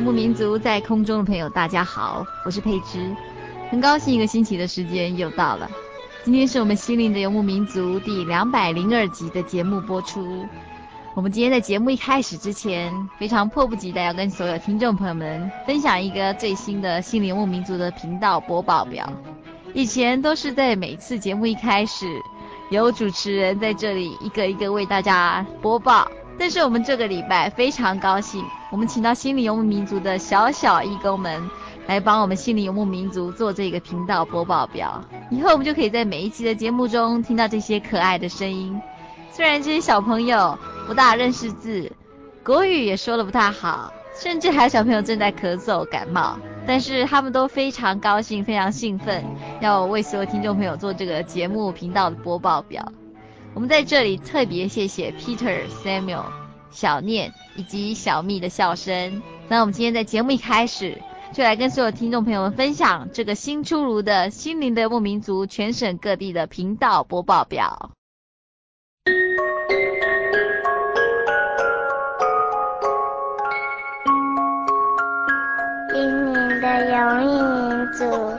游牧民族在空中的朋友，大家好，我是佩芝，很高兴一个星期的时间又到了。今天是我们心灵的游牧民族第两百零二集的节目播出。我们今天在节目一开始之前，非常迫不及待要跟所有听众朋友们分享一个最新的心灵游牧民族的频道播报表。以前都是在每次节目一开始，有主持人在这里一个一个为大家播报。但是我们这个礼拜非常高兴，我们请到心灵游牧民族的小小义工们来帮我们心灵游牧民族做这个频道播报表。以后我们就可以在每一期的节目中听到这些可爱的声音。虽然这些小朋友不大认识字，国语也说得不太好，甚至还有小朋友正在咳嗽感冒，但是他们都非常高兴，非常兴奋，要为所有听众朋友做这个节目频道的播报表。我们在这里特别谢谢 Peter、Samuel、小念以及小蜜的笑声。那我们今天在节目一开始，就来跟所有听众朋友们分享这个新出炉的心灵的牧民族全省各地的频道播报表。今年的游牧民族。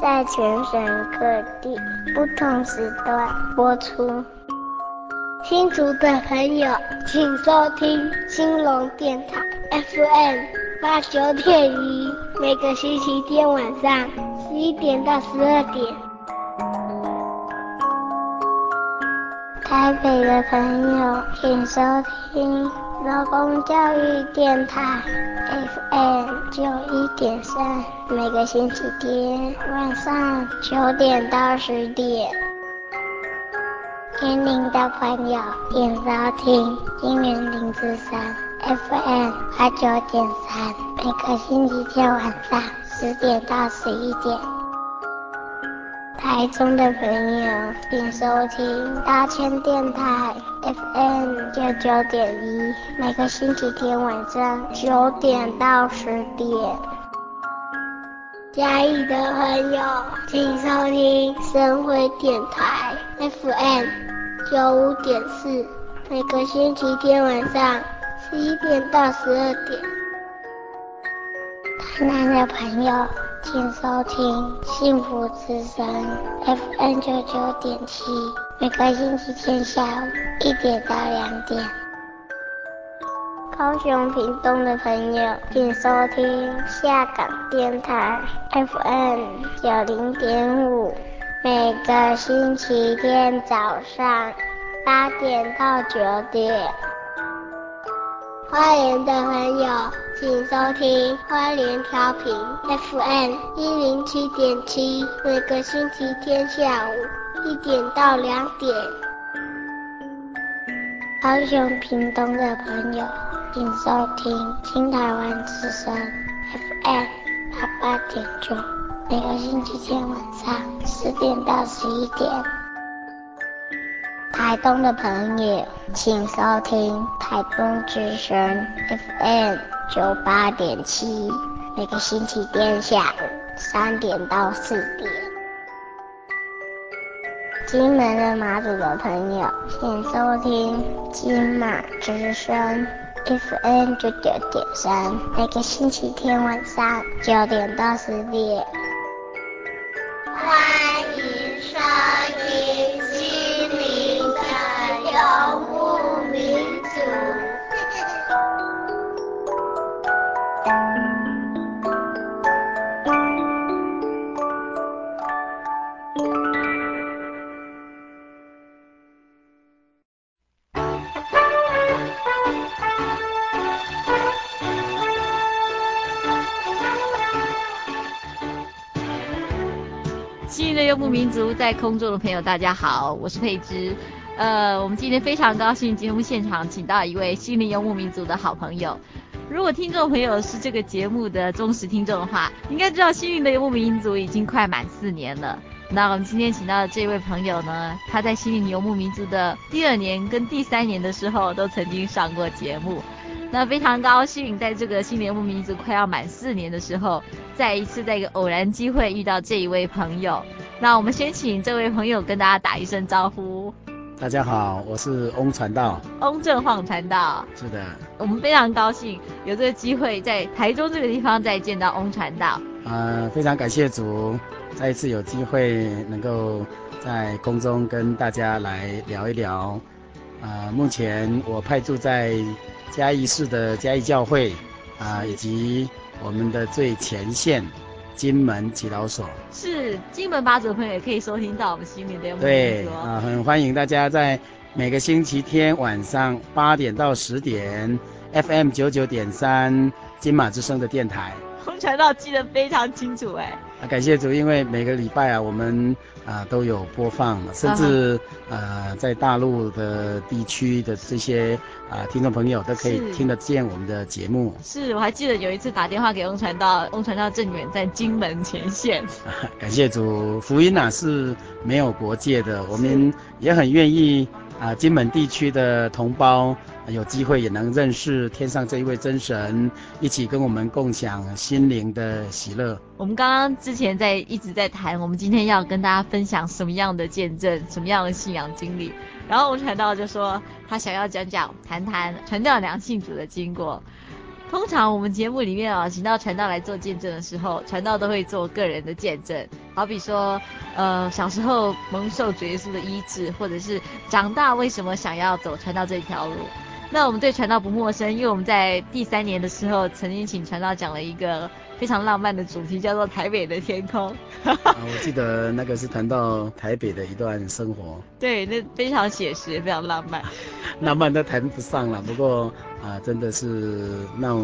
在全省各地不同时段播出。新竹的朋友，请收听青龙电台 FM 八九点一，每个星期天晚上十一点到十二点。台北的朋友，请收听劳工教育电台。FM 九一点三，每个星期天晚上九点到十点。天灵的朋友，请收听金源零之三 FM 八九点三，每个星期天晚上十点到十一点。台中的朋友，请收听大千电台 FM 九九点一，每个星期天晚上九点到十点。嘉义的朋友，请收听深辉电台 FM 九五点四，每个星期天晚上十一点到十二点。台南的朋友。请收听幸福之声 FM 九九点七，每个星期天下午一点到两点。高雄屏东的朋友，请收听下港电台 FM 九零点五，每个星期天早上八点到九点。花莲的朋友，请收听花莲调频 FM 一零七点七，每个星期天下午一点到两点。高雄屏东的朋友，请收听新台湾之声 FM 八八点九，每个星期天晚上十点到十一点。台东的朋友，请收听台东之声 FM 九八点七，每个星期天下午三点到四点。金门的马祖的朋友，请收听金马之声。Fn 九九点三，每个星期天晚上九点到十点。游牧民族在空中的朋友，大家好，我是佩芝。呃，我们今天非常高兴，节目现场请到一位心灵游牧民族的好朋友。如果听众朋友是这个节目的忠实听众的话，应该知道心灵的游牧民族已经快满四年了。那我们今天请到的这位朋友呢，他在心灵游牧民族的第二年跟第三年的时候都曾经上过节目。那非常高兴，在这个新联游牧民族快要满四年的时候，再一次在一个偶然机会遇到这一位朋友。那我们先请这位朋友跟大家打一声招呼。大家好，我是翁传道。翁正晃传道。是的。我们非常高兴有这个机会在台中这个地方再见到翁传道。呃，非常感谢主，再一次有机会能够在空中跟大家来聊一聊。呃，目前我派驻在嘉义市的嘉义教会啊，呃，以及我们的最前线。金门耆老所是金门八组的朋友也可以收听到我们心灵的游牧民族。对啊，很欢迎大家在每个星期天晚上八点到十点，FM 九九点三金马之声的电台。洪传道记得非常清楚哎。啊，感谢主，因为每个礼拜啊，我们啊都有播放，甚至呃在大陆的地区的这些啊听众朋友都可以听得见我们的节目。是，我还记得有一次打电话给翁传道，翁传道正远在金门前线。啊，感谢主，福音啊是没有国界的，我们也很愿意啊金门地区的同胞。有机会也能认识天上这一位真神，一起跟我们共享心灵的喜乐。我们刚刚之前在一直在谈，我们今天要跟大家分享什么样的见证，什么样的信仰经历。然后我们传道就说他想要讲讲谈谈传道两信主的经过。通常我们节目里面啊，请到传道来做见证的时候，传道都会做个人的见证，好比说，呃，小时候蒙受主耶稣的医治，或者是长大为什么想要走传道这条路。那我们对传道不陌生，因为我们在第三年的时候，曾经请传道讲了一个非常浪漫的主题，叫做台北的天空。啊，我记得那个是谈到台北的一段生活。对，那非常写实，非常浪漫。浪漫都谈不上了，不过啊，真的是让。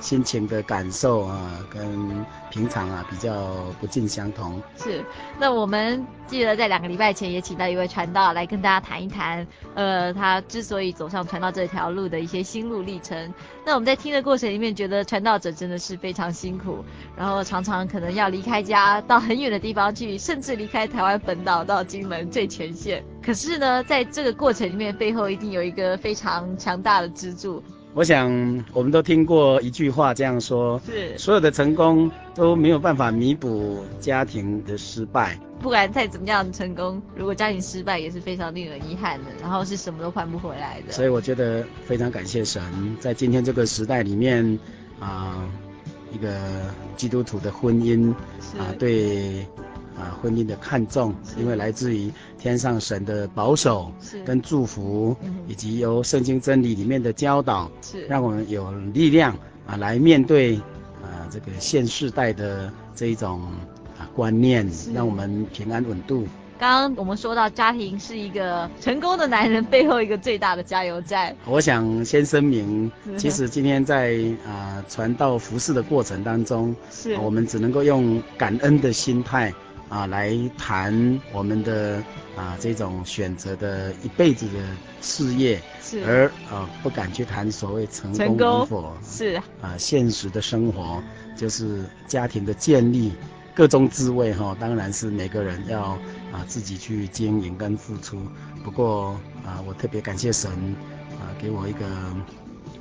心情的感受啊，跟平常啊比较不尽相同。是，那我们记得在两个礼拜前也请到一位传道来跟大家谈一谈，呃，他之所以走上传道这条路的一些心路历程。那我们在听的过程里面，觉得传道者真的是非常辛苦，然后常常可能要离开家到很远的地方去，甚至离开台湾本岛到金门最前线。可是呢，在这个过程里面，背后一定有一个非常强大的支柱。我想，我们都听过一句话这样说：是所有的成功都没有办法弥补家庭的失败。不管再怎么样的成功，如果家庭失败，也是非常令人遗憾的，然后是什么都换不回来的。所以我觉得非常感谢神，在今天这个时代里面，啊、呃，一个基督徒的婚姻啊，对。啊，婚姻的看重，因为来自于天上神的保守跟祝福，以及由圣经真理里面的教导，是让我们有力量啊来面对啊这个现世代的这一种啊观念，让我们平安稳度。刚刚我们说到家庭是一个成功的男人背后一个最大的加油站。我想先声明，其实今天在啊传道服事的过程当中，是我们只能够用感恩的心态。啊，来谈我们的啊这种选择的一辈子的事业，是。而啊不敢去谈所谓成功与否，是。啊现实的生活，就是家庭的建立各种滋味哈，当然是每个人要啊自己去经营跟付出。不过啊，我特别感谢神啊，给我一个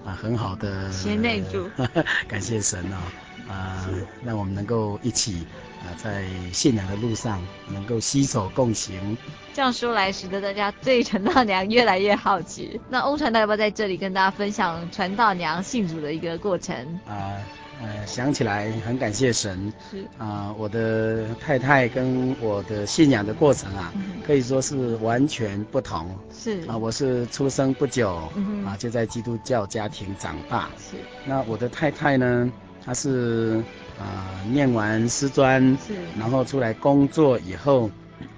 啊很好的贤内助，感谢神哦啊，让我们能够一起啊在信仰的路上能够携手共行。这样说来，使得大家对传道娘越来越好奇。那翁传道要不要在这里跟大家分享传道娘信主的一个过程啊？呃，想起来很感谢神，是啊、呃，我的太太跟我的信仰的过程啊，嗯、可以说是完全不同。是啊、呃，我是出生不久，嗯、啊，就在基督教家庭长大。是，那我的太太呢，她是啊、呃，念完师专，是，然后出来工作以后，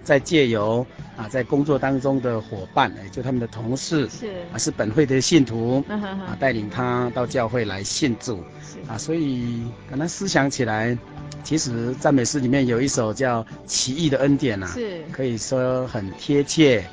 再借由啊，在工作当中的伙伴，哎，就他们的同事，是。啊，是本会的信徒，嗯、哼哼。啊，带领他到教会来信主。啊，所以可能思想起来，其实赞美诗里面有一首叫《奇异的恩典》啊，是。可以说很贴切，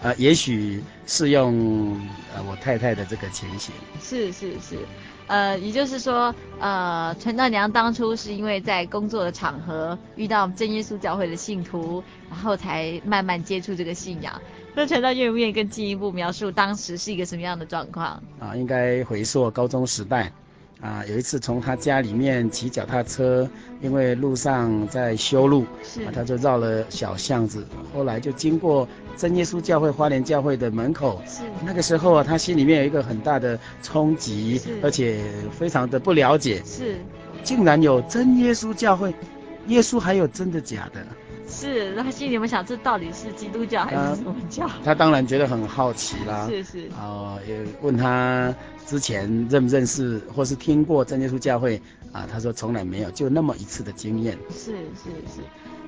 呃，也许是用呃我太太的这个情形。是是是，呃，也就是说，呃，陈道娘当初是因为在工作的场合遇到真耶稣教会的信徒，然后才慢慢接触这个信仰。那陈道愿不愿意更进一步描述当时是一个什么样的状况？啊，应该回溯高中时代。啊，有一次从他家里面骑脚踏车，因为路上在修路，是啊，他就绕了小巷子，后来就经过真耶稣教会花莲教会的门口。是那个时候啊，他心里面有一个很大的冲击，而且非常的不了解，是，竟然有真耶稣教会，耶稣还有真的假的？是，那他心里面想，这到底是基督教还是什么教？他，他当然觉得很好奇啦。是是。哦、呃，也问他之前认不认识，或是听过真耶稣教会啊？他说从来没有，就那么一次的经验。是是是，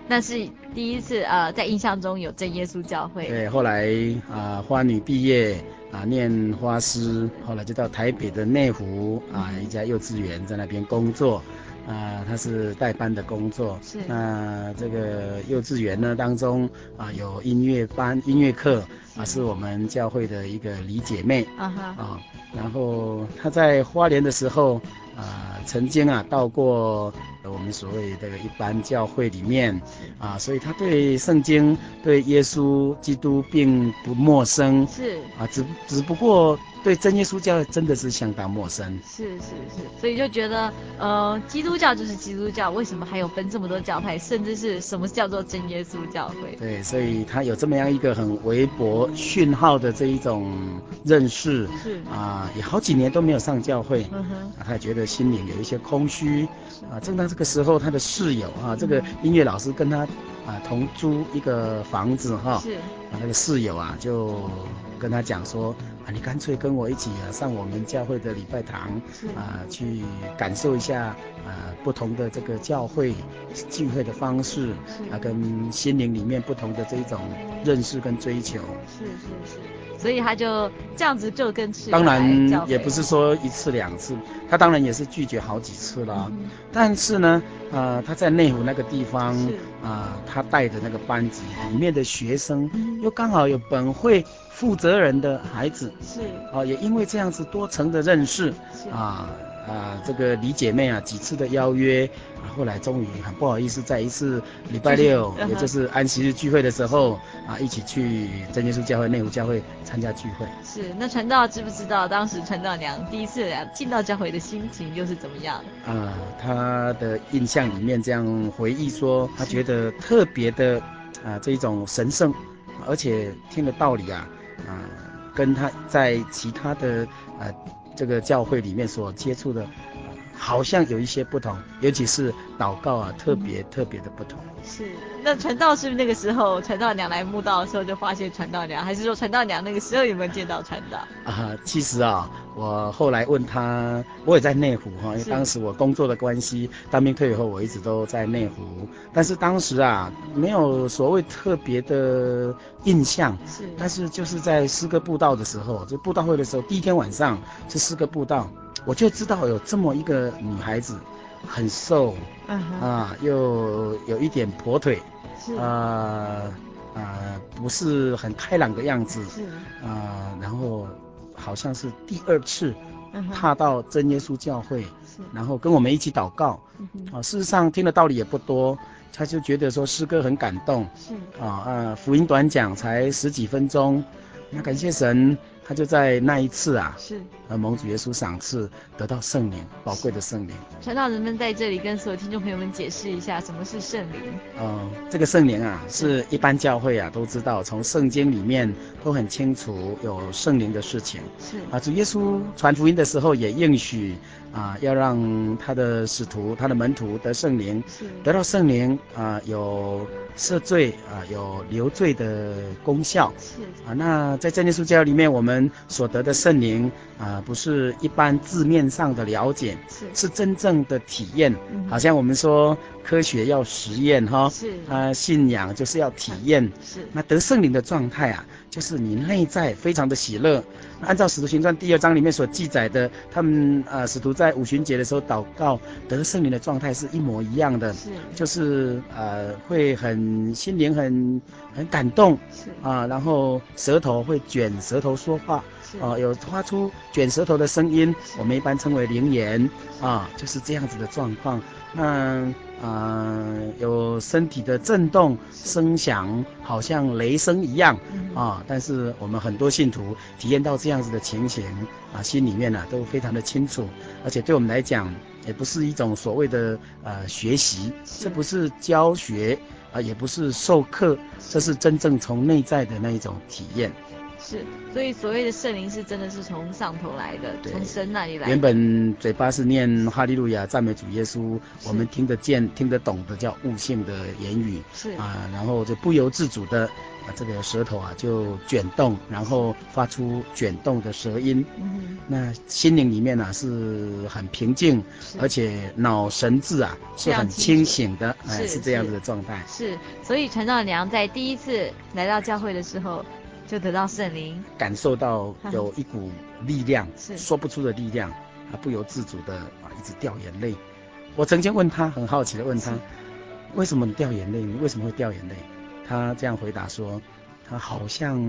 那是第一次呃，在印象中有真耶稣教会。对，后来啊，花女毕业啊，念花师，后来就到台北的内湖啊一家幼稚园，在那边工作。啊，他是代班的工作。是。那这个幼稚园呢当中啊，有音乐班、音乐课啊，是我们教会的一个李姐妹。啊哈。啊，然后她在花莲的时候啊，曾经啊到过我们所谓的一般教会里面啊，所以她对圣经、对耶稣基督并不陌生。是。啊，只只不过。对真耶稣教真的是相当陌生，是是是，所以就觉得，呃，基督教就是基督教，为什么还有分这么多教派，甚至是什么叫做真耶稣教会？对，所以他有这么样一个很微薄讯号的这一种认识，是。啊，也好几年都没有上教会，嗯哼，啊，他觉得心里有一些空虚，啊，正当这个时候，他的室友啊，这个音乐老师跟他啊同租一个房子哈，是，啊，那个室友啊就跟他讲说。啊，你干脆跟我一起啊，上我们教会的礼拜堂啊，去感受一下啊不同的这个教会聚会的方式，啊，跟心灵里面不同的这一种认识跟追求。是是是，所以他就这样子就跟当然也不是说一次两次，他当然也是拒绝好几次了。嗯、但是呢，呃，他在内湖那个地方啊、呃，他带的那个班级里面的学生，又刚好有本会。负责人的孩子。是。啊，也因为这样子多层的认识是。啊啊，这个李姐妹啊几次的邀约，啊、后来终于很不好意思，在一次礼拜六，也就是安息日聚会的时候啊，一起去真耶稣教会内湖教会参加聚会。是，那传道知不知道当时传道娘第一次进到教会的心情又是怎么样？啊，他的印象里面这样回忆说，他觉得特别的啊这一种神圣，而且听的道理啊。啊，跟他在其他的呃这个教会里面所接触的，好像有一些不同，尤其是祷告啊，特别特别的不同。是，那传道是不是那个时候传道娘来墓道的时候就发现传道娘，还是说传道娘那个时候有没有见到传道？啊，其实啊，我后来问他，我也在内湖哈，因为当时我工作的关系，当兵退伍后我一直都在内湖，但是当时啊没有所谓特别的印象，是，但是就是在诗歌布道的时候，就布道会的时候，第一天晚上是诗歌布道，我就知道有这么一个女孩子。很瘦，嗯、啊，又有一点跛腿，是啊啊，不是很开朗的样子，是。啊，然后好像是第二次踏到真耶稣教会，是。然后跟我们一起祷告。啊，事实上听的道理也不多，他就觉得说诗歌很感动。是。啊呃，福音短讲才十几分钟，那感谢神。他就在那一次啊，是，呃，蒙主耶稣赏赐，得到圣灵，宝贵的圣灵。传道人们在这里跟所有听众朋友们解释一下，什么是圣灵？哦、呃，这个圣灵啊，是一般教会啊都知道，从圣经里面都很清楚有圣灵的事情。是啊，主耶稣传福音的时候也应许啊，要让他的使徒、他的门徒得圣灵，得到圣灵啊，有赦罪啊，有流罪的功效。是啊，那在真耶稣教里面，我们所得的圣灵啊，不是一般字面上的了解，是是真正的体验。嗯、好像我们说科学要实验哈，是啊，信仰就是要体验。是那得圣灵的状态啊，就是你内在非常的喜乐。按照使徒行传第二章里面所记载的，他们啊使徒在五旬节的时候祷告得圣灵的状态是一模一样的，是。就是呃会很心灵很很感动，是。啊，然后舌头会卷舌头说话。哦、呃，有发出卷舌头的声音，我们一般称为灵言。啊，就是这样子的状况。那啊、呃，有身体的震动，声响好像雷声一样啊。但是我们很多信徒体验到这样子的情形啊，心里面呢、啊、都非常的清楚，而且对我们来讲，也不是一种所谓的呃学习，这不是教学啊，也不是授课，这是真正从内在的那一种体验。是，所以所谓的圣灵是真的是从上头来的，从神那里来的。原本嘴巴是念哈利路亚赞美主耶稣，我们听得见、听得懂的叫悟性的言语，是啊，然后就不由自主的啊，这个舌头啊就卷动，然后发出卷动的舌音。嗯，那心灵里面呢、啊、是很平静，而且脑神志啊是很清醒的，哎，是这样子的状态。是，所以陈道娘在第一次来到教会的时候。就得到圣灵，感受到有一股力量，是说不出的力量，他不由自主的啊一直掉眼泪。我曾经问他，很好奇的问他，为什么你掉眼泪？你为什么会掉眼泪？他这样回答说，他好像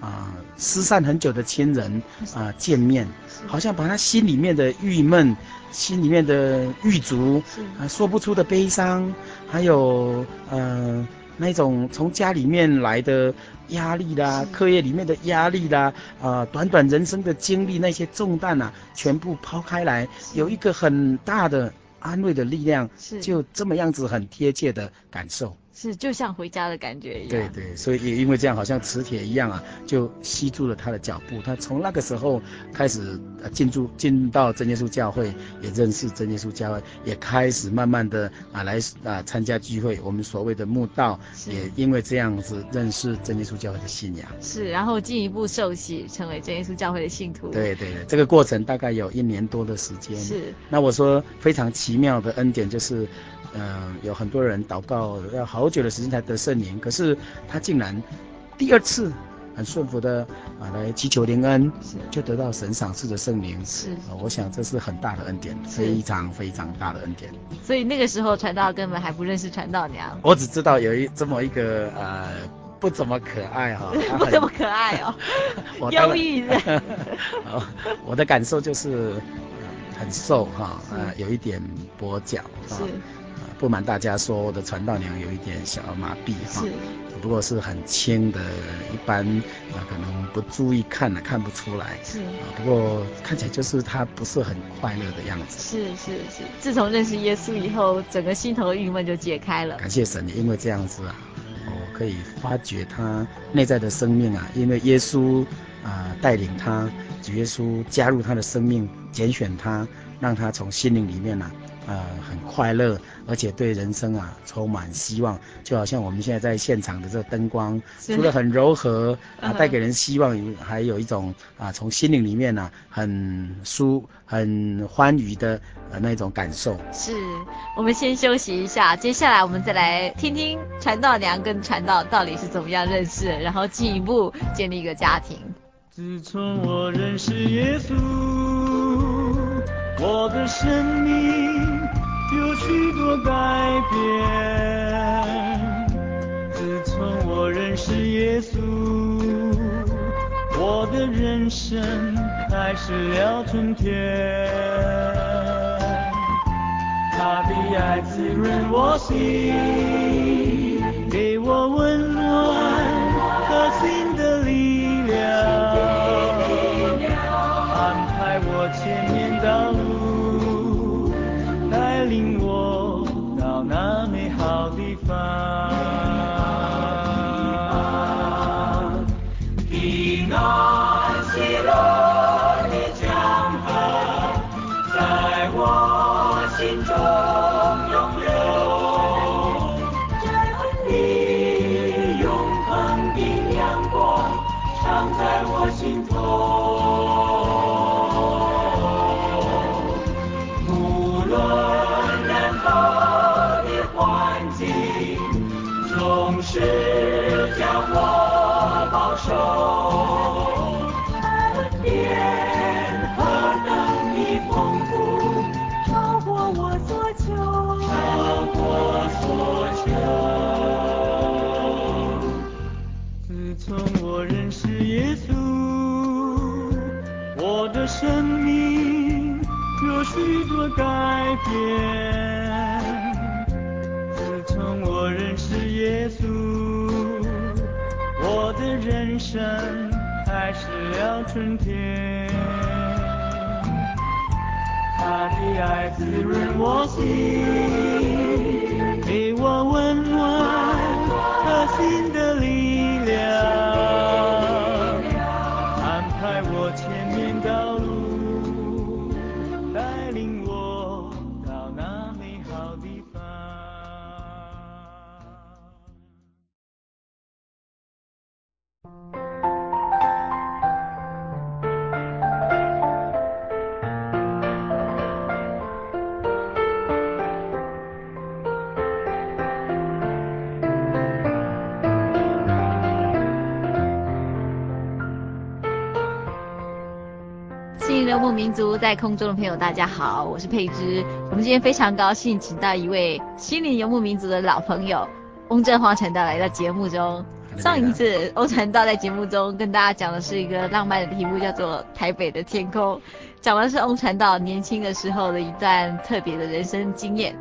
啊、呃、失散很久的亲人啊、呃、见面，好像把他心里面的郁闷、心里面的郁卒啊说不出的悲伤，还有嗯。呃那种从家里面来的压力啦，课业里面的压力啦，啊、呃，短短人生的经历那些重担啊，全部抛开来，有一个很大的安慰的力量，是。就这么样子很贴切的感受。是，就像回家的感觉一样。对对，所以也因为这样，好像磁铁一样啊，就吸住了他的脚步。他从那个时候开始进驻进到真耶稣教会，也认识真耶稣教会，也开始慢慢的啊来啊参加聚会。我们所谓的慕道，也因为这样子认识真耶稣教会的信仰。是，然后进一步受洗，成为真耶稣教会的信徒。对对对，这个过程大概有一年多的时间。是。那我说非常奇妙的恩典就是。嗯、呃，有很多人祷告要好久的时间才得圣灵，可是他竟然第二次很顺服的啊来祈求灵恩，就得到神赏赐的圣灵。是、呃，我想这是很大的恩典，非常非常大的恩典。所以那个时候传道根本还不认识传道娘。我只知道有一这么一个呃不怎么可爱哈，不怎么可爱哦，忧郁的。我的感受就是、呃、很瘦哈，呃有一点跛脚哈。是不瞒大家说，我的传道娘有一点小麻痹哈，不过是很轻的，一般啊可能不注意看了看不出来。是啊，不过看起来就是她不是很快乐的样子。是是是，自从认识耶稣以后，整个心头的郁闷就解开了。感谢神，因为这样子啊，我可以发掘她内在的生命啊，因为耶稣啊带领她，主耶稣加入她的生命，拣选她，让她从心灵里面呢、啊。呃，很快乐，而且对人生啊充满希望，就好像我们现在在现场的这个灯光，除了很柔和啊，带给人希望，还有一种啊，从心灵里面呢、啊，很舒、很欢愉的呃那种感受。是，我们先休息一下，接下来我们再来听听传道娘跟传道到底是怎么样认识，然后进一步建立一个家庭。自从我认识耶稣，我的生命。有许多改变。自从我认识耶稣，我的人生开始了春天。他的爱滋润我心，给我温暖到在空中的朋友，大家好，我是佩芝。我们今天非常高兴，请到一位心灵游牧民族的老朋友翁振华传道来到节目中。上一次翁传道在节目中跟大家讲的是一个浪漫的题目，叫做《台北的天空》，讲的是翁传道年轻的时候的一段特别的人生经验。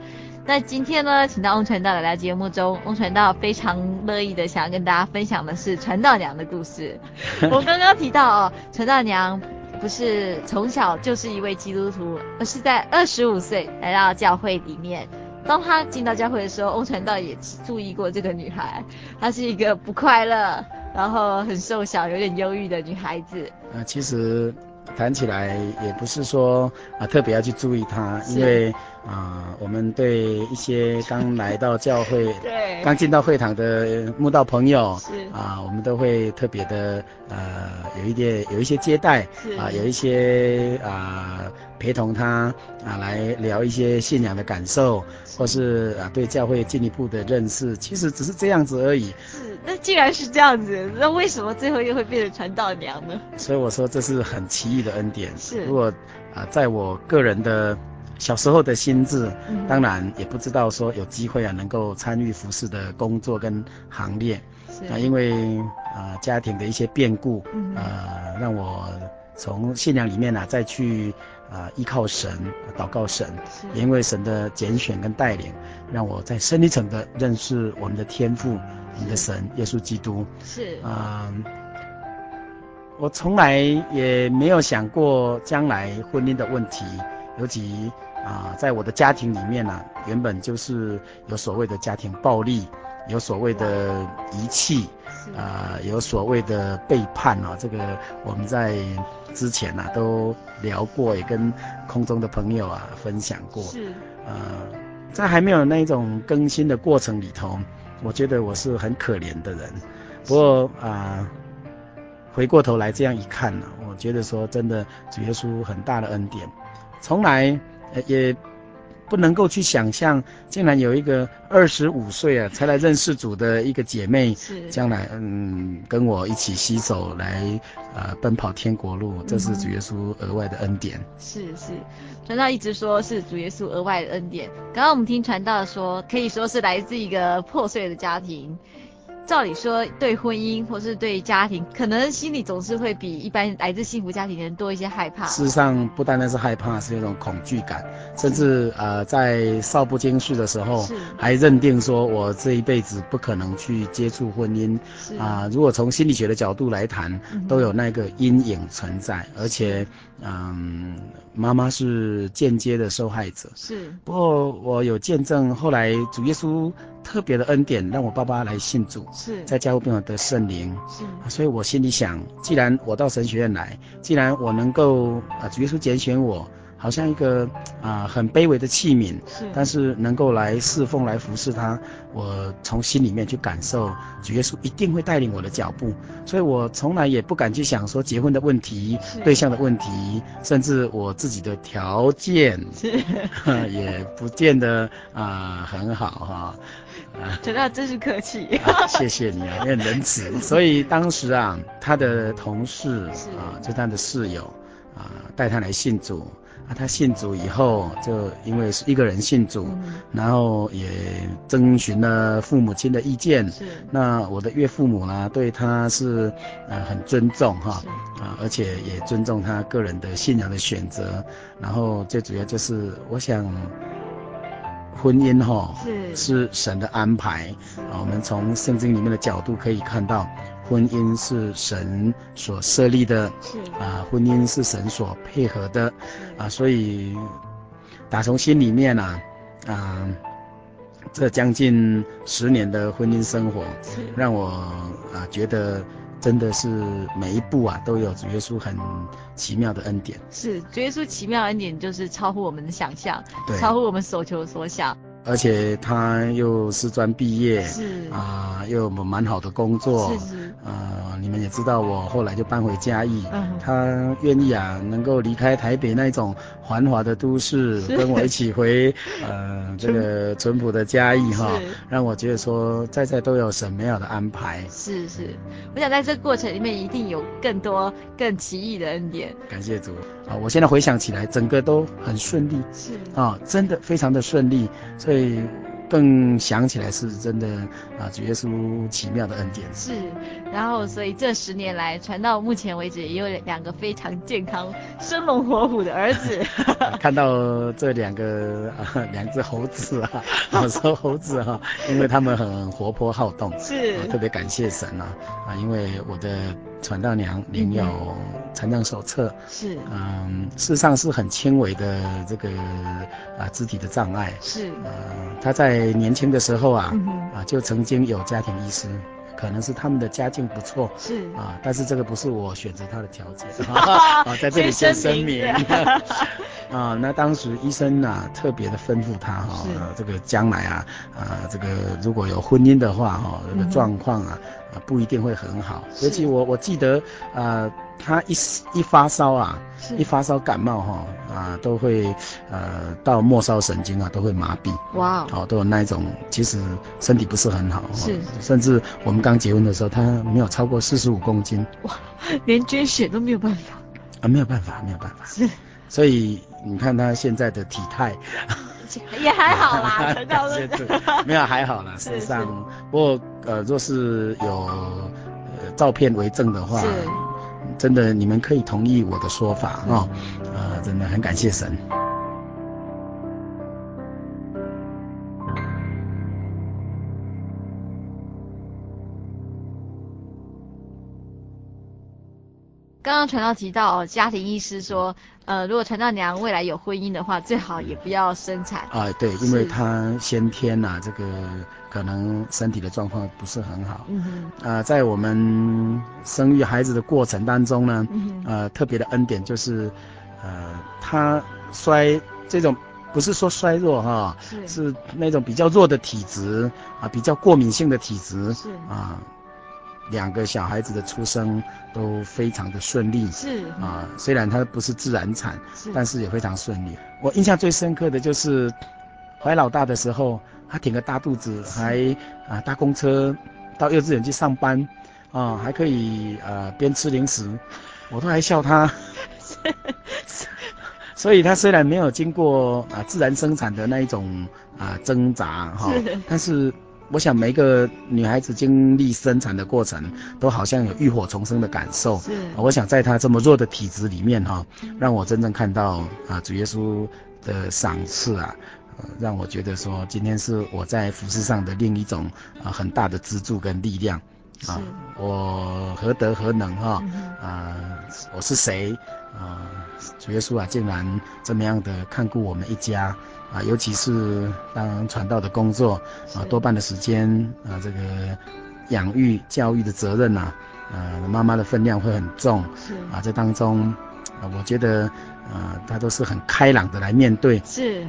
那今天呢，请到翁传道来到节目中，翁传道非常乐意的想要跟大家分享的是传道娘的故事。我刚刚提到哦，传道娘。不是从小就是一位基督徒，而是在二十五岁来到教会里面。当他进到教会的时候，欧传道也注意过这个女孩，她是一个不快乐，然后很瘦小、有点忧郁的女孩子。呃，其实谈起来也不是说啊、呃、特别要去注意他，因为。啊、呃，我们对一些刚来到教会、对，刚进到会堂的慕道朋友，是。啊、呃，我们都会特别的呃，有一点有一些接待，啊、呃，有一些啊、呃、陪同他啊、呃、来聊一些信仰的感受，是或是啊对教会进一步的认识，其实只是这样子而已。是，那既然是这样子，那为什么最后又会变成传道娘呢？所以我说这是很奇异的恩典。是，如果啊、呃，在我个人的。小时候的心智，当然也不知道说有机会啊，能够参与服饰的工作跟行列，啊，因为啊、呃、家庭的一些变故，呃，让我从信仰里面啊再去啊、呃、依靠神，祷告神，也因为神的拣选跟带领，让我在深一层的认识我们的天父，我们的神耶稣基督，是啊、呃，我从来也没有想过将来婚姻的问题。尤其啊，在我的家庭里面呢、啊，原本就是有所谓的家庭暴力，有所谓的遗弃，啊，有所谓的背叛啊。这个我们在之前呢、啊、都聊过，也跟空中的朋友啊分享过。是。呃，在还没有那一种更新的过程里头，我觉得我是很可怜的人。不过啊，回过头来这样一看呢、啊，我觉得说真的，主耶稣很大的恩典。从来也不能够去想象，竟然有一个二十五岁啊才来认识主的一个姐妹，是将来嗯跟我一起携手来呃奔跑天国路，这是主耶稣额外的恩典。嗯、是是，传道一直说是主耶稣额外的恩典。刚刚我们听传道说，可以说是来自一个破碎的家庭，照理说，对婚姻或是对家庭，可能心里总是会比一般来自幸福家庭的人多一些害怕。事实上，不单单是害怕，是一种恐惧感，甚至呃，在少不经事的时候，还认定说我这一辈子不可能去接触婚姻。啊、呃，如果从心理学的角度来谈，都有那个阴影存在，而且，嗯，妈妈是间接的受害者。是。不过我有见证，后来主耶稣特别的恩典，让我爸爸来信主。是在加护病房得圣灵，是，所以我心里想，既然我到神学院来，既然我能够啊，主耶稣拣选我，好像一个啊很卑微的器皿，是，但是能够来侍奉、来服侍他，我从心里面去感受，主耶稣一定会带领我的脚步，所以我从来也不敢去想说结婚的问题、对象的问题，甚至我自己的条件，是，也不见得啊很好哈。啊，觉得真是客气，啊，谢谢你啊，你很仁慈。所以当时啊，他的同事啊，就他的室友啊，带他来信主。啊，他信主以后，就因为是一个人信主，嗯、然后也征询了父母亲的意见。是。那我的岳父母呢，对他是呃很尊重哈，啊，而且也尊重他个人的信仰的选择。然后最主要就是，我想。婚姻哈是是神的安排啊，我们从圣经里面的角度可以看到，婚姻是神所设立的，是啊，婚姻是神所配合的，啊，所以打从心里面啊，啊，这将近十年的婚姻生活，让我啊觉得。真的是每一步啊，都有主耶稣很奇妙的恩典。是主耶稣奇妙恩典，就是超乎我们的想象，对，超乎我们所求所想。而且他又师专毕业，是啊、呃，又有蛮好的工作，是是。呃，你们也知道，我后来就搬回嘉义。嗯。他愿意啊，能够离开台北那种繁华的都市，跟我一起回 呃这个淳朴的嘉义哈，让我觉得说在在都有神美好的安排。是是，我想在这个过程里面一定有更多更奇异的恩典。感谢主啊！我现在回想起来，整个都很顺利。是啊，真的非常的顺利，所以。会更想起来是真的啊，主耶稣奇妙的恩典。是，然后所以这十年来传到目前为止，也有两个非常健康、生龙活虎的儿子。看到这两个啊，两只猴子啊，我说猴子哈、啊，因为他们很活泼好动，是、啊、特别感谢神啊啊，因为我的。传道娘领有残障手册，是，嗯，事实上是很轻微的这个啊肢体的障碍，是，呃，他在年轻的时候啊，啊就曾经有家庭医师。可能是他们的家境不错，是。啊，但是这个不是我选择他的条件。啊，在这里先声明啊。那当时医生啊特别的吩咐他哈、啊，这个将来啊啊这个如果有婚姻的话哈，这个状况啊啊不一定会很好。尤其我我记得啊。他一一发烧啊，一发烧感冒哈啊，都会呃到末梢神经啊都会麻痹。哇.哦，都有那一种，其实身体不是很好。是，甚至我们刚结婚的时候，他没有超过四十五公斤。哇，连捐血都没有办法。啊，没有办法，没有办法。是，所以你看他现在的体态，也还好啦，没有还好啦。事实上，不过呃，若是有呃照片为证的话。是。真的，你们可以同意我的说法啊，啊、呃，真的很感谢神。刚刚传道提到，家庭医师说，呃，如果传道娘未来有婚姻的话，最好也不要生产。啊，对，因为她先天呐、啊，这个可能身体的状况不是很好。嗯哼。啊，在我们生育孩子的过程当中呢，嗯、呃，特别的恩典就是，呃，他衰这种不是说衰弱哈，是是那种比较弱的体质啊，比较过敏性的体质是啊。两个小孩子的出生都非常的顺利，是啊，虽然他不是自然产，是，但是也非常顺利。我印象最深刻的就是怀老大的时候，他挺个大肚子，还啊搭公车到幼稚园去上班，啊还可以啊边吃零食，我都还笑他。所以他虽然没有经过啊自然生产的那一种啊挣扎哈，但是。我想每一个女孩子经历生产的过程，都好像有浴火重生的感受。是，我想在她这么弱的体质里面哈，让我真正看到啊主耶稣的赏赐啊。让我觉得说，今天是我在服饰上的另一种啊很大的支柱跟力量啊，我何德何能哈啊，我是谁啊？主耶稣啊，竟然这么样的看顾我们一家啊，尤其是当传道的工作啊，多半的时间啊，这个养育教育的责任呐，啊，妈妈的分量会很重是啊，这当中啊，我觉得啊，他都是很开朗的来面对是。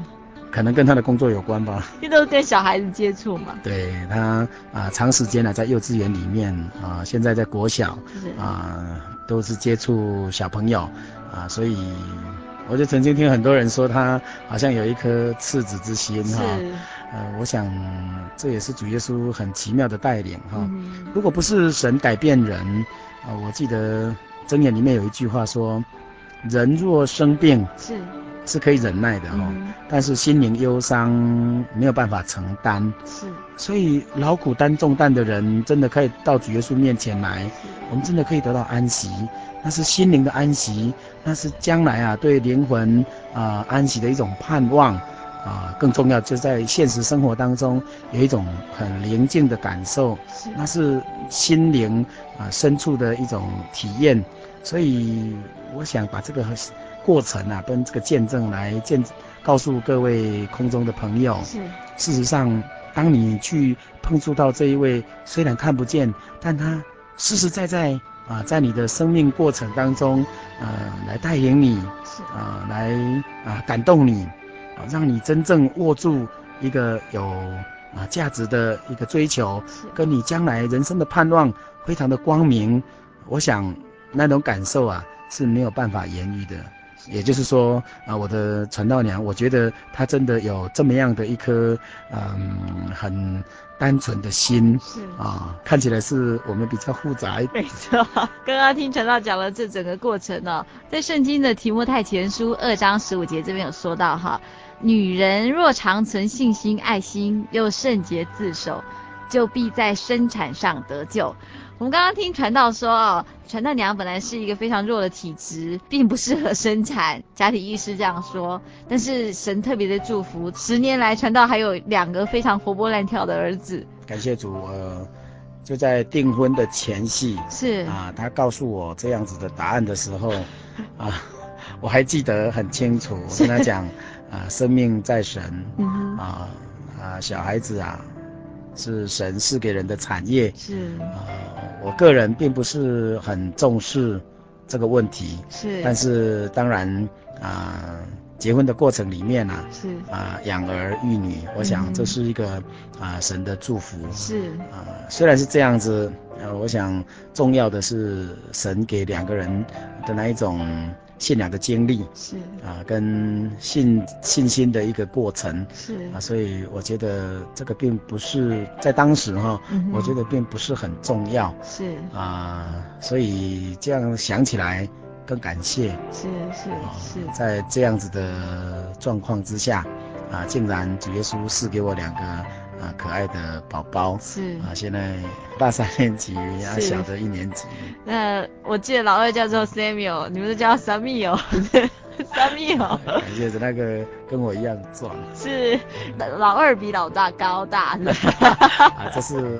可能跟他的工作有关吧，这都是跟小孩子接触嘛。对他啊、呃，长时间呢在幼稚园里面啊、呃，现在在国小啊、呃，都是接触小朋友啊、呃，所以我就曾经听很多人说他好像有一颗赤子之心哈。呃，我想这也是主耶稣很奇妙的带领哈。嗯、如果不是神改变人啊、呃，我记得箴言里面有一句话说，人若生病是。是可以忍耐的哈、哦，嗯、但是心灵忧伤没有办法承担，是，所以劳苦担重担的人真的可以到主耶稣面前来，我们真的可以得到安息，那是心灵的安息，那是将来啊对灵魂啊、呃、安息的一种盼望啊、呃，更重要就在现实生活当中有一种很宁静的感受，是。那是心灵啊、呃、深处的一种体验，所以我想把这个。过程啊，跟这个见证来见，告诉各位空中的朋友，是。事实上，当你去碰触到这一位，虽然看不见，但他实实在在啊，在你的生命过程当中，呃，来带领你，是。啊，来啊感动你，啊，让你真正握住一个有啊价值的一个追求，跟你将来人生的盼望非常的光明，我想那种感受啊是没有办法言喻的。也就是说啊，我的传道娘，我觉得她真的有这么样的一颗嗯很单纯的心，是啊，看起来是我们比较复杂一点。没错，刚刚听陈道讲了这整个过程哦，在圣经的题目太前书二章十五节这边有说到哈，女人若常存信心、爱心，又圣洁自守，就必在生产上得救。我们刚刚听传道说哦，传道娘本来是一个非常弱的体质，并不适合生产。家庭医师这样说，但是神特别的祝福，十年来传道还有两个非常活泼乱跳的儿子。感谢主，呃，就在订婚的前夕，是啊，他告诉我这样子的答案的时候，啊，我还记得很清楚。我跟他讲，啊，生命在神，嗯哼啊啊，小孩子啊。是神赐给人的产业，是。啊、呃，我个人并不是很重视这个问题，是，但是当然啊、呃，结婚的过程里面啊，是。啊，养、呃、儿育女，我想这是一个啊、神的祝福，是。啊、呃，虽然是这样子，呃，我想重要的是神给两个人的那一种。信仰的经历是。啊，跟信信心的一个过程。是。啊，所以我觉得这个并不是在当时哈，嗯、我觉得并不是很重要。是。啊，所以这样想起来更感谢。是是是，在这样子的状况之下啊，竟然主耶稣赐给我两个。啊，可爱的宝宝是啊，现在大三年级，啊是小的一年级。那我记得老二叫做 Samuel，你们都叫 Samuel，Samuel。感谢那个跟我一样壮。是，老二比老大高大。啊，这是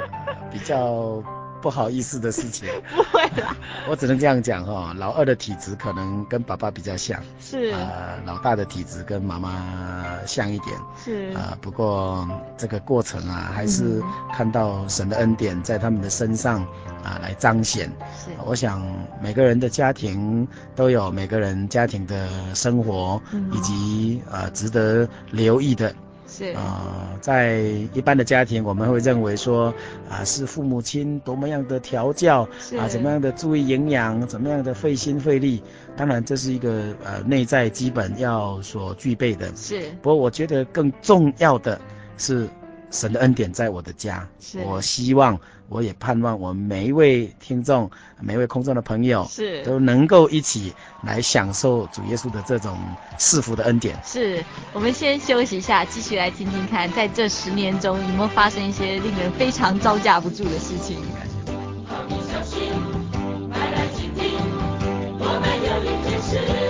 比较。不好意思的事情，不会啦，我只能这样讲哈。老二的体质可能跟爸爸比较像，是啊、呃，老大的体质跟妈妈像一点，是啊、呃。不过这个过程啊，还是看到神的恩典在他们的身上啊、呃、来彰显。是，我想每个人的家庭都有每个人家庭的生活，嗯、以及啊、呃、值得留意的。是。啊、呃，在一般的家庭，我们会认为说，啊、呃，是父母亲多么样的调教，是。啊，怎么样的注意营养，怎么样的费心费力，当然这是一个呃内在基本要所具备的。是，不过我觉得更重要的是神的恩典在我的家。是，我希望，我也盼望，我们每一位听众，每一位空中的朋友，是都能够一起来享受主耶稣的这种赐福的恩典。是，我们先休息一下，继续来听听看，在这十年中有没有发生一些令人非常招架不住的事情。心灵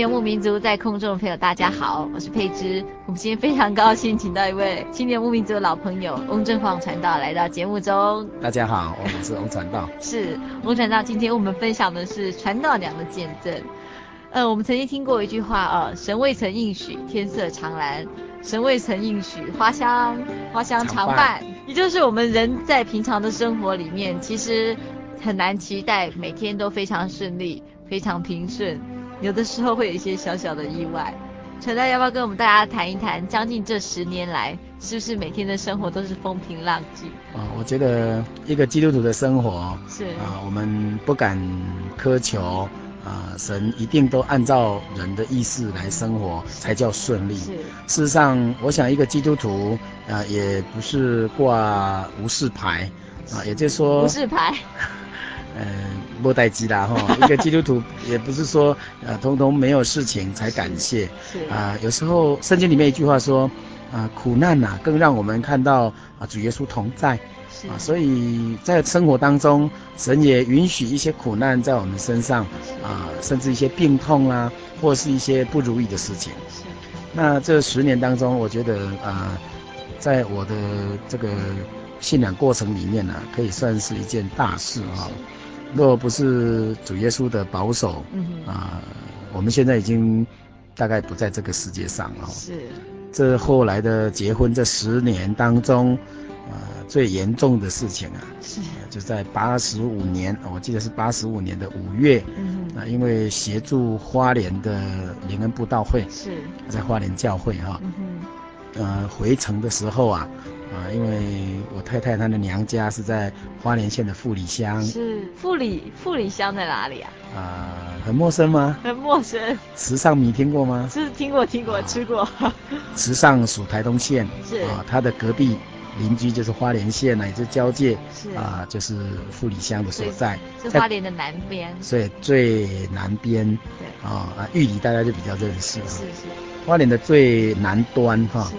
游牧民族在空中的朋友，大家好，我是佩芝。我们今天非常高兴，请到一位心灵游牧民族的老朋友翁正晃传道来到节目中。大家好，我们是翁传道。是翁传道，今天我们分享的是传道娘的见证。呃，我们曾经听过一句话啊、呃，神未曾应许天色常蓝，神未曾应许花香花香常伴。也就是我们人在平常的生活里面，其实很难期待每天都非常顺利、非常平顺。有的时候会有一些小小的意外，传道要不要跟我们大家谈一谈？将近这十年来，是不是每天的生活都是风平浪静？啊，我觉得一个基督徒的生活是啊，我们不敢苛求啊，神一定都按照人的意思来生活才叫顺利。是，事实上，我想一个基督徒啊，也不是挂无事牌啊，也就是说无事牌。嗯，莫待机啦哈，一个基督徒也不是说呃，通通没有事情才感谢，是啊、呃，有时候圣经里面一句话说，啊、呃，苦难呐、啊，更让我们看到啊、呃，主耶稣同在，是啊，所以在生活当中，神也允许一些苦难在我们身上，啊、呃，甚至一些病痛啊，或是一些不如意的事情。是，那这十年当中，我觉得啊、呃，在我的这个信仰过程里面呢、啊，可以算是一件大事哈。若不是主耶稣的保守，嗯啊、呃，我们现在已经大概不在这个世界上了。是。这后来的结婚这十年当中，呃，最严重的事情啊，是。就在八十五年，我记得是八十五年的五月，嗯啊、呃，因为协助花莲的灵恩布道会，是。在花莲教会哈，嗯，呃，回程的时候啊。啊，因为我太太她的娘家是在花莲县的富里乡。是富里，富里乡在哪里啊？啊，很陌生吗？很陌生。池上米听过吗？是听过，听过，啊、吃过。池上属台东县。是啊，它的隔壁邻居就是花莲县乃至交界。是啊，就是富里乡的所在。是花莲的南边。所以最南边。对。啊啊，玉里大家就比较认识。是是。花莲的最南端哈。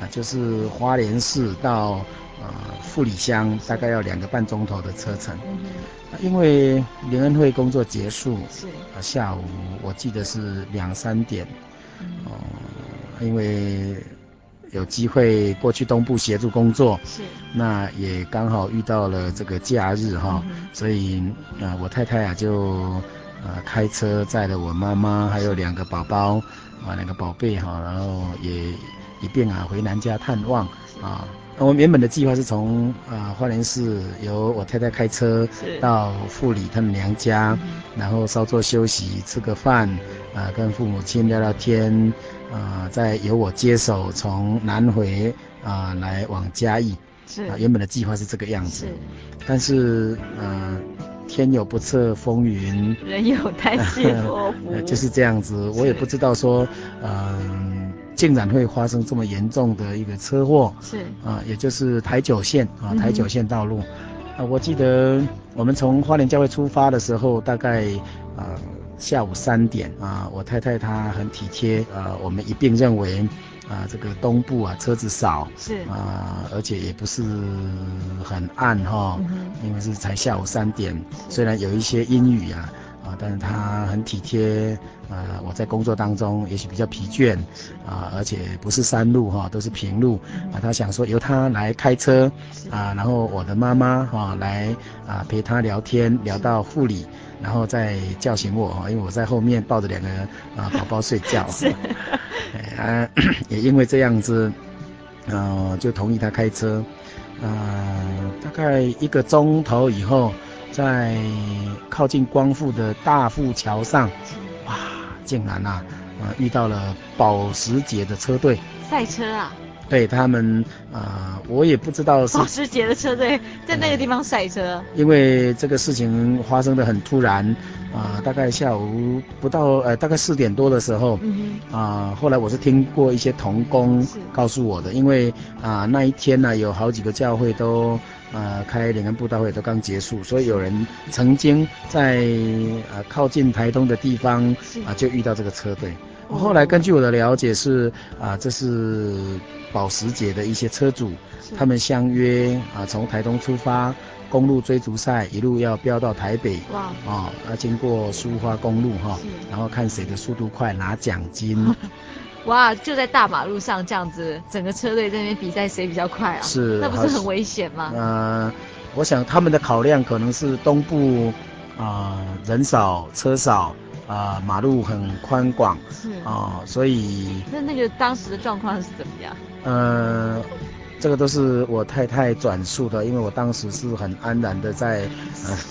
是。啊，就是花莲市到呃富里乡，大概要两个半钟头的车程。因为联恩会工作结束，是啊，下午我记得是两三点。嗯。哦、呃，因为有机会过去东部协助工作，是。那也刚好遇到了这个假日哈，嗯、所以啊、呃，我太太啊就呃开车载了我妈妈还有两个宝宝啊两个宝贝哈，然后也。一并啊回娘家探望啊，那我们原本的计划是从啊花莲市由我太太开车到富里他们娘家，然后稍作休息，吃个饭啊，跟父母亲聊聊天啊，再由我接手从南回啊来往嘉义，是。啊，原本的计划是这个样子，是，但是嗯、啊，天有不测风云，人有旦夕祸福，就是这样子，我也不知道说嗯。啊竟然会发生这么严重的一个车祸，是。啊，也就是台九线啊，台九线道路，啊、嗯，我记得我们从花莲教会出发的时候，大概啊下午三点啊，我太太她很体贴，啊，我们一并认为。啊，这个东部啊，车子少，是。啊，而且也不是很暗哈，嗯、因为是才下午三点，虽然有一些阴雨啊，啊，但是他很体贴，啊，我在工作当中也许比较疲倦，啊，而且不是山路哈，都是平路，啊，他想说由他来开车，啊，然后我的妈妈哈来啊陪他聊天，聊到护理，然后再叫醒我，因为我在后面抱着两个啊宝宝睡觉。是啊，也因为这样子，呃，就同意他开车。呃，大概一个钟头以后，在靠近光复的大富桥上，哇，竟然啊，呃，遇到了保时捷的车队。赛车啊？对他们，呃，我也不知道是保时捷的车队在那个地方赛车。呃，因为这个事情发生的很突然。啊、呃，大概下午不到，呃，大概四点多的时候，嗯啊、呃，后来我是听过一些童工告诉我的，因为啊、呃、那一天呢、啊，有好几个教会都呃开联欢布道会都刚结束，所以有人曾经在呃靠近台东的地方啊、呃、就遇到这个车队。后来根据我的了解是啊、呃，这是保时捷的一些车主，他们相约啊、呃、从台东出发。公路追逐赛一路要飙到台北，哇，啊，要经过苏花公路哈，然后看谁的速度快拿奖金。哇，就在大马路上这样子，整个车队在那边比赛谁比较快啊？是，那不是很危险吗？呃，我想他们的考量可能是东部啊、呃、人少车少啊、呃、马路很宽广，是啊、呃，所以那那个当时的状况是怎么样？呃。这个都是我太太转述的，因为我当时是很安然的在、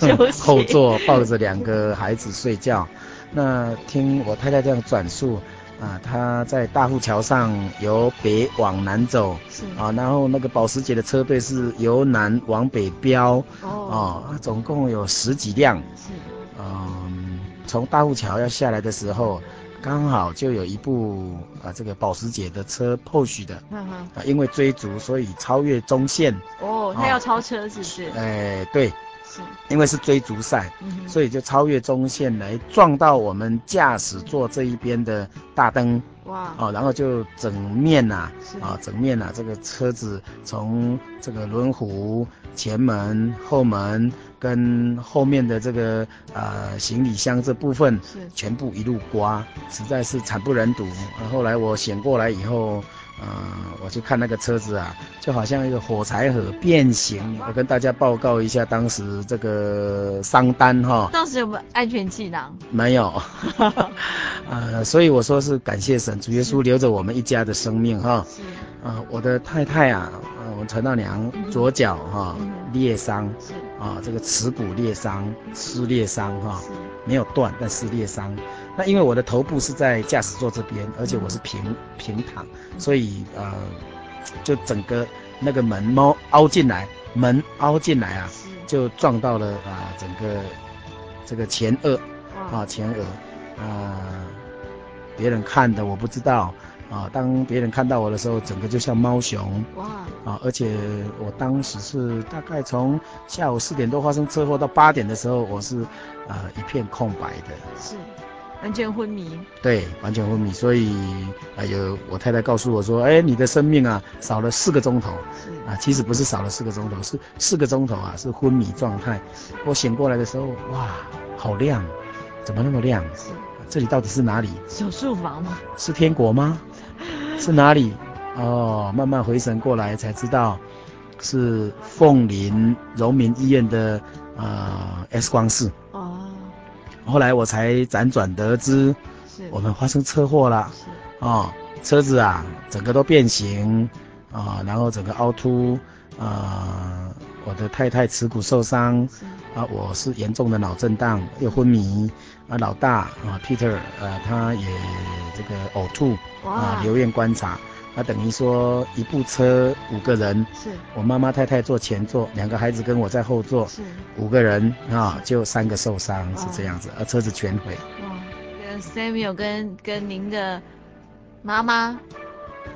呃、后座抱着两个孩子睡觉。那听我太太这样转述啊，他在大富桥上由北往南走，是啊，然后那个保时捷的车队是由南往北飙，哦，啊，总共有十几辆，是，嗯，从大富桥要下来的时候。刚好就有一部啊，这个保时捷的车 Porsche 的，嗯哼，啊，因为追逐，所以超越中线。哦，他要超车是不是？哎，对，是，因为是追逐赛，嗯，所以就超越中线来撞到我们驾驶座这一边的大灯。哇！哦，然后就整面呐，啊，整面呐，这个车子从这个轮毂、前门、后门跟后面的这个呃行李箱这部分，是全部一路刮，实在是惨不忍睹。后来我醒过来以后。嗯、呃，我去看那个车子啊，就好像一个火柴盒变形。我跟大家报告一下当时这个伤单哈。当时有没有安全气囊？没有。呃，所以我说是感谢神，主耶稣留着我们一家的生命哈。是。啊、呃，我的太太啊，呃，我陈道娘左脚哈、嗯、裂伤。是。啊，这个耻骨裂伤、撕裂伤哈，没有断，但是裂伤。那因为我的头部是在驾驶座这边，而且我是平平躺，所以呃，就整个那个门猫凹进来，门凹进来啊，就撞到了啊、呃、整个这个前额啊前额啊，别、呃、人看的我不知道。啊，当别人看到我的时候，整个就像猫熊。哇！啊，而且我当时是大概从下午四点多发生车祸到八点的时候，我是呃一片空白的。是，完全昏迷。对，完全昏迷。所以啊，有我太太告诉我说，哎，你的生命啊少了四个钟头。是。啊，其实不是少了四个钟头，是四个钟头啊是昏迷状态。我醒过来的时候，哇，好亮，怎么那么亮？是。这里到底是哪里？手术房吗？是天国吗？是哪里？哦，慢慢回神过来才知道，是凤林荣民医院的呃 X 光室。哦。后来我才辗转得知，是我们发生车祸了。是。哦，车子啊，整个都变形啊，然后整个凹凸啊，我的太太耻骨受伤，啊，我是严重的脑震荡又昏迷。啊，老大啊，Peter，呃，他也这个呕吐啊，留院观察。那等于说一部车五个人，是我妈妈太太坐前座，两个孩子跟我在后座，是五个人啊，就三个受伤是这样子，而车子全毁。哇，Samuel 跟跟您的妈妈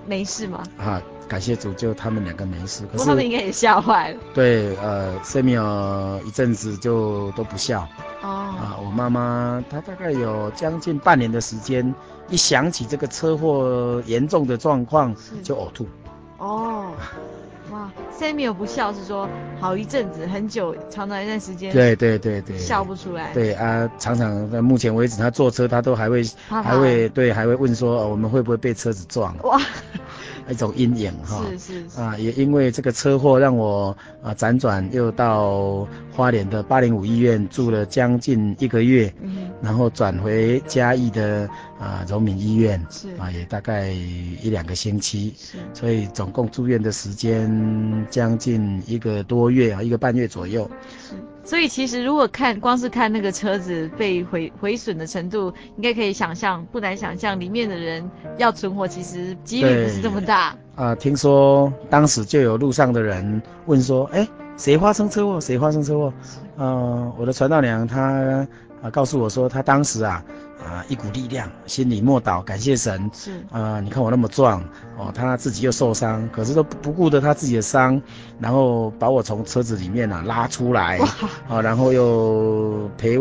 没事吗？啊，感谢主，就他们两个没事。可是他们应该也吓坏了。对，呃，Samuel 一阵子就都不笑。哦。啊，我妈妈她大概有将近半年的时间，一想起这个车祸严重的状况就呕吐。哦。哇，Samuel 不笑是说好一阵子，很久，长长一段时间。对对对对。笑不出来。对啊，常常到目前为止，他坐车他都还会还会对还会问说，哦，我们会不会被车子撞？哇。一种阴影哈，是是是。啊，也因为这个车祸让我啊辗转又到花莲的八零五医院住了将近一个月，嗯，然后转回嘉义的啊荣民医院，是。啊，也大概一两个星期，是，所以总共住院的时间将近一个多月啊，一个半月左右，是。所以其实如果看光是看那个车子被毁毁损的程度，应该可以想象，不难想象里面的人要存活，其实几率不是这么大。啊、听说当时就有路上的人问说，哎，谁发生车祸？谁发生车祸？呃，我的传道娘她啊、告诉我说，她当时啊。啊，一股力量，心里默祷，感谢神。是啊，你看我那么壮，哦，他自己又受伤，可是都不顾得他自己的伤，然后把我从车子里面啊拉出来，啊，然后又陪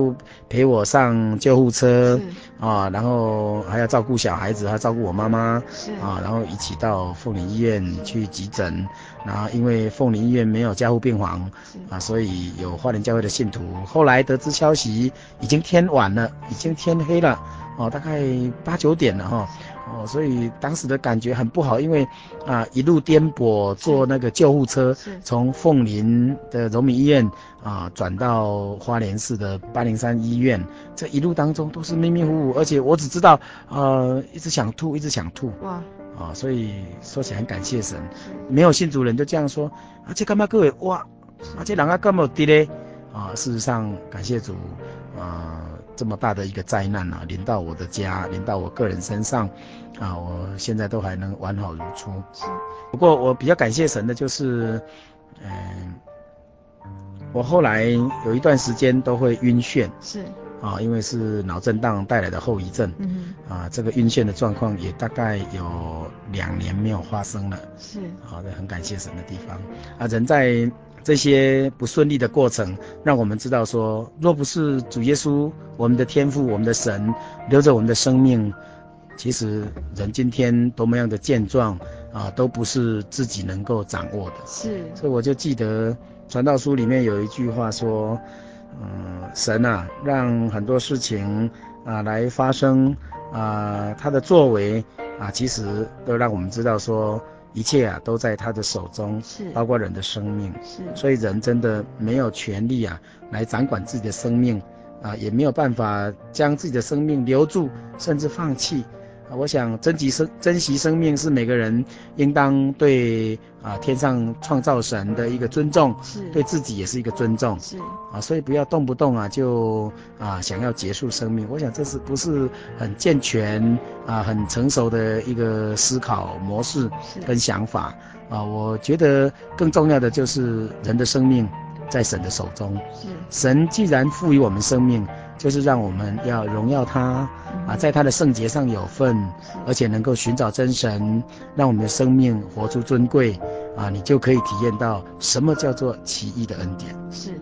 陪我上救护车，啊，然后还要照顾小孩子，还要照顾我妈妈，啊，然后一起到凤林医院去急诊，然后因为凤林医院没有加护病房，啊，所以有花莲教会的信徒，后来得知消息，已经天晚了，已经天黑了。哦，大概八九点了哈，哦，所以当时的感觉很不好，因为啊一路颠簸坐那个救护车，从凤林的荣民医院啊转到花莲市的八零三医院，这一路当中都是迷迷糊糊，而且我只知道呃一直想吐，一直想吐，哇，啊，所以说起来很感谢神，没有信主人就这样说，啊这干嘛各位？哇，啊这人啊干嘛的嘞，啊事实上感谢主，啊。这么大的一个灾难啊，临到我的家，临到我个人身上，啊，我现在都还能完好如初。是，不过我比较感谢神的就是，嗯、呃，我后来有一段时间都会晕眩。是。啊，因为是脑震荡带来的后遗症。嗯。啊，这个晕眩的状况也大概有两年没有发生了。是。好的，很感谢神的地方。啊，人在。这些不顺利的过程，让我们知道说，若不是主耶稣，我们的天父，我们的神留着我们的生命，其实人今天多么样的健壮啊，都不是自己能够掌握的。是，所以我就记得传道书里面有一句话说，嗯，神啊，让很多事情啊来发生啊，他的作为啊，其实都让我们知道说。一切啊都在他的手中，是包括人的生命，是所以人真的没有权利啊来掌管自己的生命，啊也没有办法将自己的生命留住，甚至放弃。我想珍惜生珍惜生命是每个人应当对啊天上创造神的一个尊重，是对自己也是一个尊重，是啊，所以不要动不动啊就啊想要结束生命。我想这是不是很健全啊很成熟的一个思考模式跟想法啊？我觉得更重要的就是人的生命在神的手中，是神既然赋予我们生命。就是让我们要荣耀他啊，在他的圣洁上有份，而且能够寻找真神，让我们的生命活出尊贵啊，你就可以体验到什么叫做奇异的恩典。是。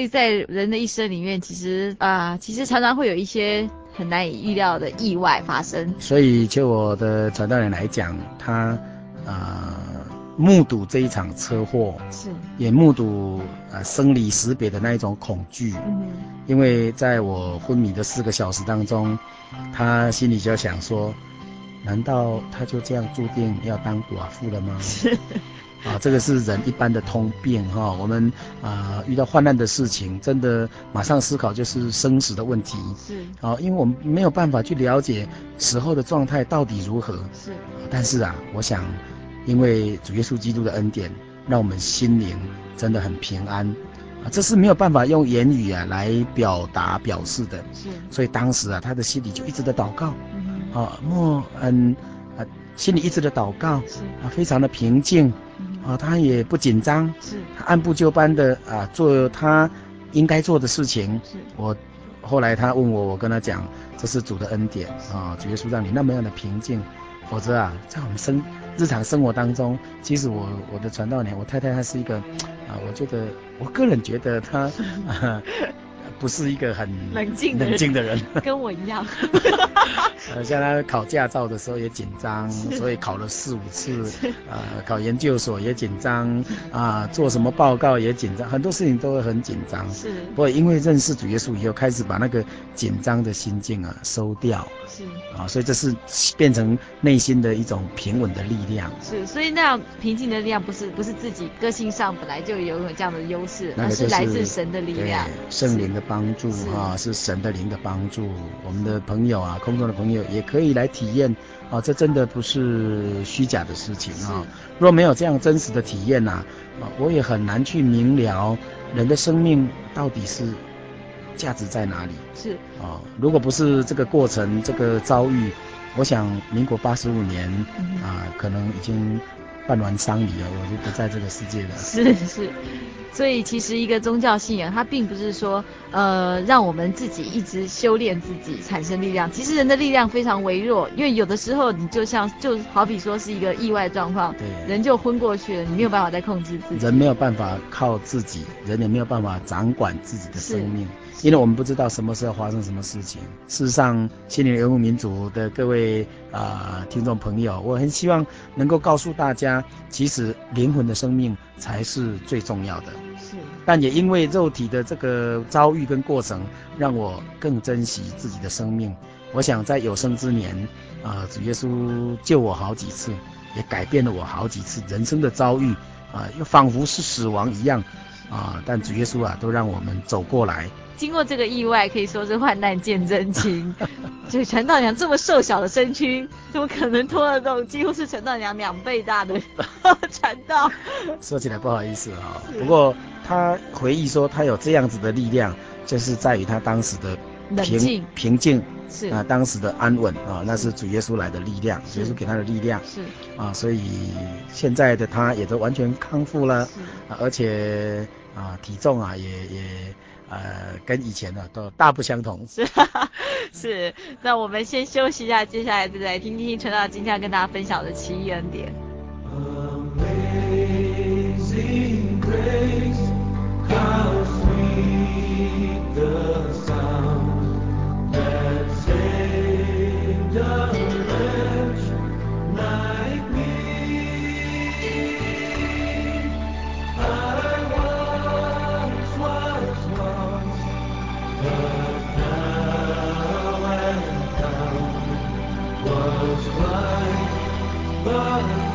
以在人的一生里面，其实啊、呃，其实常常会有一些很难以预料的意外发生。所以就我的传道人来讲，他啊、呃，目睹这一场车祸，是也目睹呃生离死别的那一种恐惧。嗯，因为在我昏迷的四个小时当中，他心里就想说，难道他就这样注定要当寡妇了吗？是。啊，这个是人一般的通病哈。我们啊遇到患难的事情，真的马上思考就是生死的问题。是。啊，因为我们没有办法去了解死后的状态到底如何。是。但是啊，我想，因为主耶稣基督的恩典，让我们心灵真的很平安。啊，这是没有办法用言语啊来表达表示的。是。所以当时啊，他的心里就一直在祷告。嗯。啊，莫嗯啊，心里一直的祷告。啊，非常的平静。啊，他也不紧张，是，他按部就班的啊做他应该做的事情。是，我后来他问我，我跟他讲，这是主的恩典啊，主耶稣让你那么样的平静，否则啊，在我们生日常生活当中，其实我我的传道娘，我太太她是一个啊，我觉得我个人觉得她。啊 不是一个很冷静冷静的人，跟我一样。呃，像他考驾照的时候也紧张，所以考了四五次。呃，考研究所也紧张，啊，做什么报告也紧张，很多事情都会很紧张。是。不过因为认识主耶稣以后，开始把那个紧张的心境啊收掉。是。啊，所以这是变成内心的一种平稳的力量。是，所以那样平静的力量不是不是自己个性上本来就有有这样的优势，而是来自神的力量，圣灵的。帮助啊，是神的灵的帮助。我们的朋友啊，空中的朋友也可以来体验啊，这真的不是虚假的事情啊。若没有这样真实的体验呐，啊，我也很难去明了人的生命到底是价值在哪里。是啊，如果不是这个过程，这个遭遇，我想民国八十五年啊，可能已经。办完丧礼了，我就不在这个世界了。是是，所以其实一个宗教信仰，它并不是说呃让我们自己一直修炼自己产生力量。其实人的力量非常微弱，因为有的时候你就像就好比说是一个意外状况，对，人就昏过去了，你没有办法再控制自己。人没有办法靠自己，人也没有办法掌管自己的生命。因为我们不知道什么时候发生什么事情。事实上，心灵游牧民族的各位啊、呃、听众朋友，我很希望能够告诉大家，其实灵魂的生命才是最重要的。是。但也因为肉体的这个遭遇跟过程，让我更珍惜自己的生命。我想在有生之年，啊、呃，主耶稣救我好几次，也改变了我好几次人生的遭遇，啊、呃，又仿佛是死亡一样，啊、呃，但主耶稣啊，都让我们走过来。经过这个意外，可以说是患难见真情。就陈道娘这么瘦小的身躯，怎么可能拖得动几乎是陈道娘两倍大的？传道？说起来不好意思啊、哦，不过他回忆说，他有这样子的力量，就是在于他当时的平冷静。平静，是。啊，当时的安稳啊，那是主耶稣来的力量，主耶稣给他的力量。是。啊，所以现在的他也都完全康复了，啊，而且啊，体重啊也也。呃跟以前的都大不相同。是 是。那我们先休息一下接下来再来听听陈老师今天要跟大家分享的奇异恩典。Amazing grace how sweet the sound. love.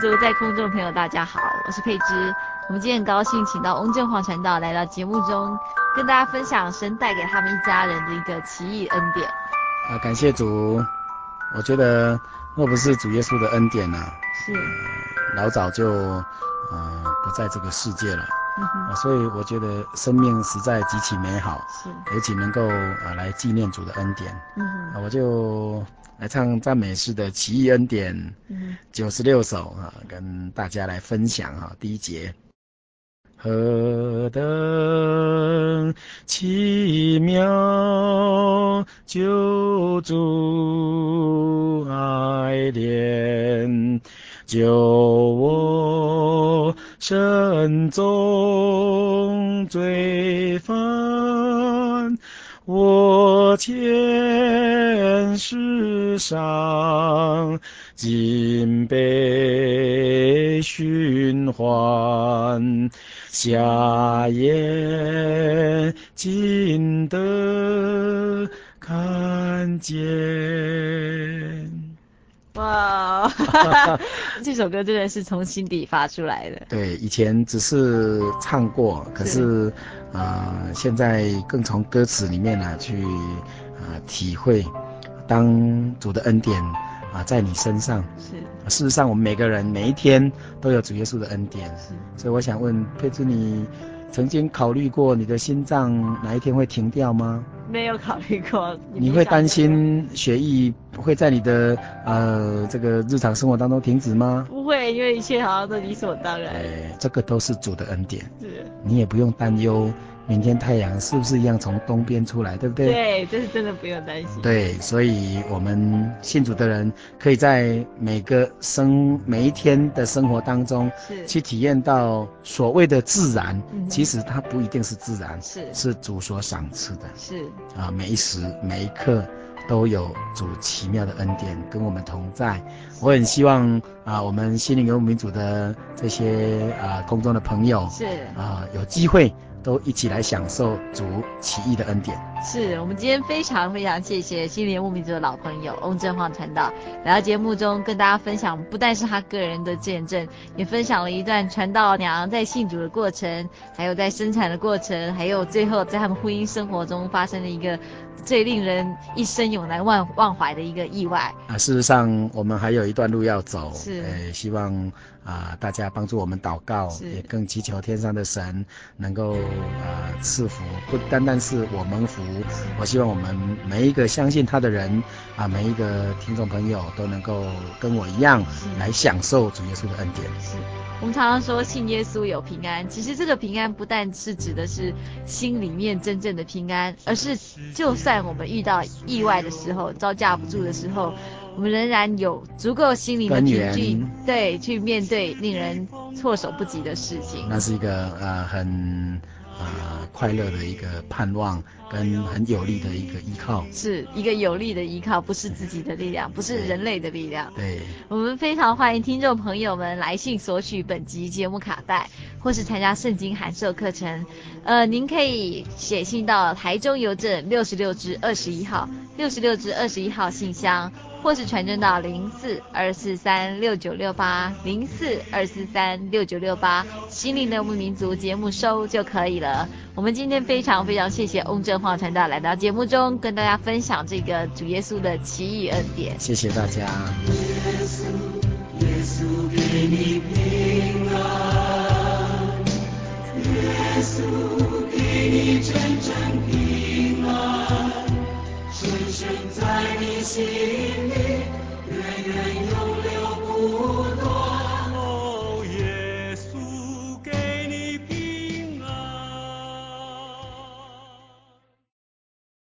在空中的朋友，大家好，我是佩芝。我们今天很高兴请到翁正晃传道来到节目中，跟大家分享神带给他们一家人的一个奇异恩典。啊，感谢主！我觉得若不是主耶稣的恩典呢、啊，是、呃、老早就呃不在这个世界了。嗯、啊。所以我觉得生命实在极其美好，是，尤其能够啊来纪念主的恩典。嗯。啊，我就来唱赞美诗的奇异恩典，九十六首啊，跟大家来分享啊，第一节。何等奇妙救主爱怜，救我身中罪犯，我前世上尽被循环。瞎眼竟得看见。哇，这首歌真的是从心底发出来的。对，以前只是唱过，可是啊、呃，现在更从歌词里面呢、啊、去啊、呃、体会，当主的恩典。啊，在你身上是。事实上，我们每个人每一天都有主耶稣的恩典。是。所以我想问佩芝，你曾经考虑过你的心脏哪一天会停掉吗？没有考虑过。你会担心学艺会在你的呃这个日常生活当中停止吗？不会，因为一切好像都理所当然。哎，这个都是主的恩典。是。你也不用担忧。明天太阳是不是一样从东边出来，对不对？对，这是真的不用担心。对，所以我们信主的人可以在每个生每一天的生活当中，是去体验到所谓的自然，其实它不一定是自然，是是主所赏赐的，是啊，每一时每一刻都有主奇妙的恩典跟我们同在。我很希望啊，我们心灵游牧民族的这些啊空中的朋友是啊有机会。都一起来享受主奇异的恩典。是我们今天非常非常谢谢心灵游牧民族的老朋友翁正晃传道来到节目中跟大家分享，不但是他个人的见证，也分享了一段传道娘在信主的过程，还有在生产的过程，还有最后在他们婚姻生活中发生的一个最令人一生永难忘忘怀的一个意外。啊，事实上我们还有一段路要走，是，呃，希望啊、呃、大家帮助我们祷告，也更祈求天上的神能够啊赐福，不单单是我们福。我希望我们每一个相信他的人啊，每一个听众朋友都能够跟我一样来享受主耶稣的恩典。是，我们常常说信耶稣有平安，其实这个平安不但是指的是心里面真正的平安，而是就算我们遇到意外的时候，招架不住的时候，我们仍然有足够心灵的凭据，对，去面对令人措手不及的事情。那是一个呃很。啊、呃，快乐的一个盼望，跟很有力的一个依靠，是一个有力的依靠，不是自己的力量，不是人类的力量。对，我们非常欢迎听众朋友们来信索取本集节目卡带，或是参加圣经函授课程。呃，您可以写信到台中邮政六十六支二十一号，六十六支二十一号信箱。或是传真到零四二四三六九六八零四二四三六九六八，心灵的游牧民族节目收就可以了。我们今天非常非常谢谢翁正华传道来到节目中，跟大家分享这个主耶稣的奇异恩典。谢谢大家。耶稣，耶稣给你平安，耶稣给你真正平安，深在你心里，远远有。